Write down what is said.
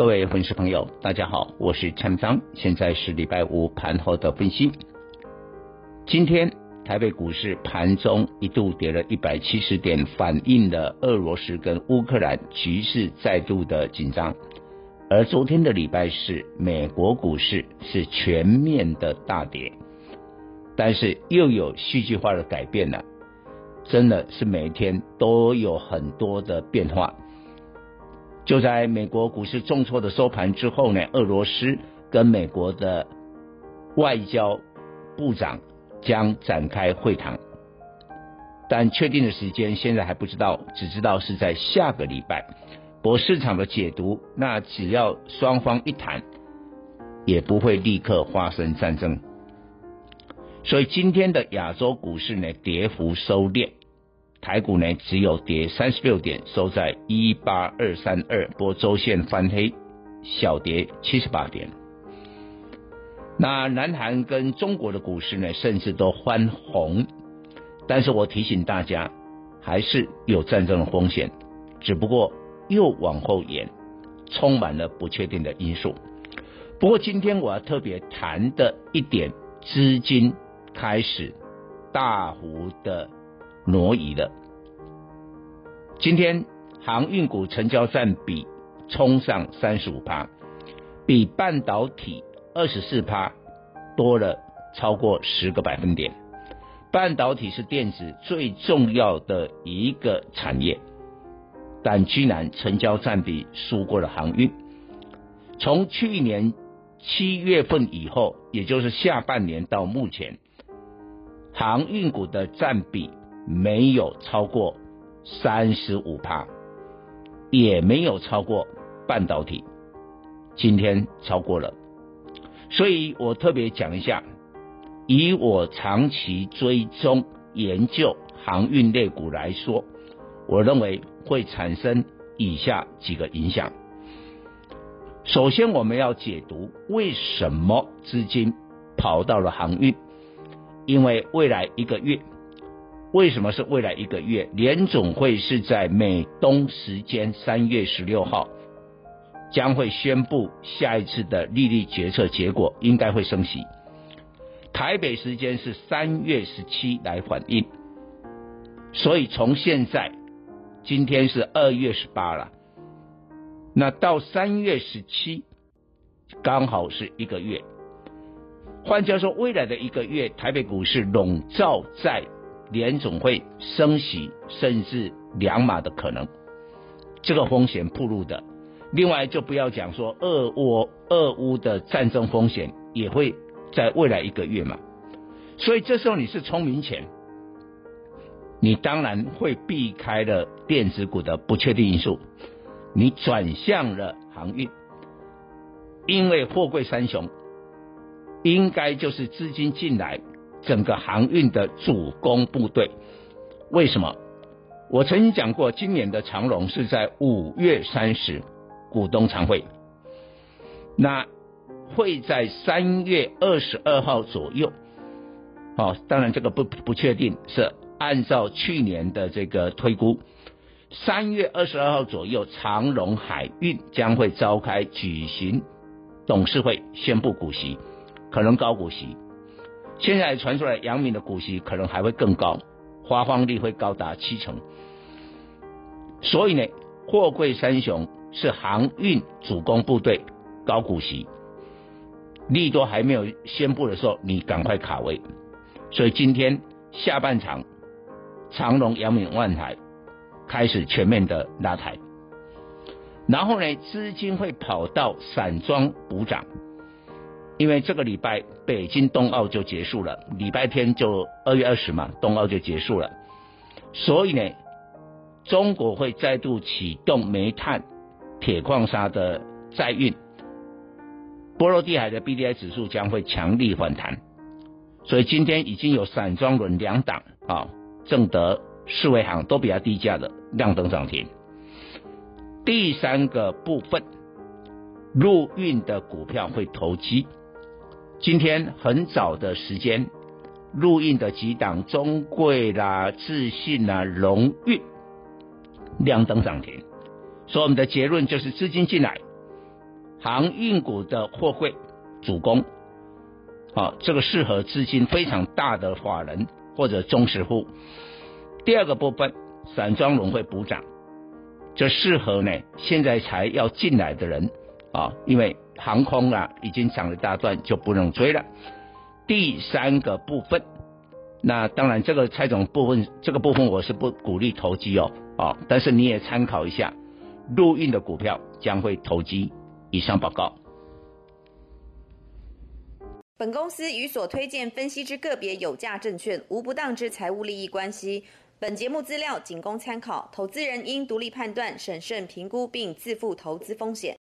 各位粉丝朋友，大家好，我是陈章，现在是礼拜五盘后的分析。今天台北股市盘中一度跌了一百七十点，反映了俄罗斯跟乌克兰局势再度的紧张。而昨天的礼拜四，美国股市是全面的大跌，但是又有戏剧化的改变了。真的是每天都有很多的变化。就在美国股市重挫的收盘之后呢，俄罗斯跟美国的外交部长将展开会谈，但确定的时间现在还不知道，只知道是在下个礼拜。博市场的解读，那只要双方一谈，也不会立刻发生战争。所以今天的亚洲股市呢，跌幅收敛。台股呢，只有跌三十六点，收在一八二三二，波周线翻黑，小跌七十八点。那南韩跟中国的股市呢，甚至都翻红。但是我提醒大家，还是有战争的风险，只不过又往后延，充满了不确定的因素。不过今天我要特别谈的一点，资金开始大幅的。挪移了。今天航运股成交占比冲上三十五趴，比半导体二十四趴多了超过十个百分点。半导体是电子最重要的一个产业，但居然成交占比输过了航运。从去年七月份以后，也就是下半年到目前，航运股的占比。没有超过三十五趴，也没有超过半导体，今天超过了，所以我特别讲一下，以我长期追踪研究航运类股来说，我认为会产生以下几个影响。首先，我们要解读为什么资金跑到了航运，因为未来一个月。为什么是未来一个月？联总会是在美东时间三月十六号将会宣布下一次的利率决策结果，应该会升息。台北时间是三月十七来反映，所以从现在，今天是二月十八了，那到三月十七刚好是一个月。换句话说，未来的一个月，台北股市笼罩在。联总会升息，甚至两码的可能，这个风险暴露的。另外，就不要讲说俄乌俄乌的战争风险也会在未来一个月嘛。所以这时候你是聪明钱，你当然会避开了电子股的不确定因素，你转向了航运，因为货柜三雄应该就是资金进来。整个航运的主攻部队，为什么？我曾经讲过，今年的长荣是在五月三十股东常会，那会在三月二十二号左右。哦，当然这个不不确定，是按照去年的这个推估，三月二十二号左右，长荣海运将会召开举行董事会，宣布股息，可能高股息。现在传出来，阳明的股息可能还会更高，发放率会高达七成。所以呢，货柜三雄是航运主攻部队，高股息，利多还没有宣布的时候，你赶快卡位。所以今天下半场，长荣、阳明、万海开始全面的拉抬，然后呢，资金会跑到散装补涨。因为这个礼拜北京冬奥就结束了，礼拜天就二月二十嘛，冬奥就结束了，所以呢，中国会再度启动煤炭、铁矿砂的载运，波罗的海的 BDI 指数将会强力反弹，所以今天已经有散装轮两档啊，正德、世维航都比较低价的亮灯涨停。第三个部分，陆运的股票会投机。今天很早的时间，录音的几档中贵啦、自信啦、荣运亮灯涨停。所以我们的结论就是资金进来。航运股的货柜主攻，啊，这个适合资金非常大的法人或者中实户。第二个部分，散装轮会补涨，这适合呢现在才要进来的人啊，因为航空啊已经涨了一大段，就不能追了。第三个部分，那当然这个蔡总部分，这个部分我是不鼓励投机哦，啊，但是你也参考一下，陆运的股票将会投机。以上报告。本公司与所推荐分析之个别有价证券无不当之财务利益关系。本节目资料仅供参考，投资人应独立判断、审慎评估并自负投资风险。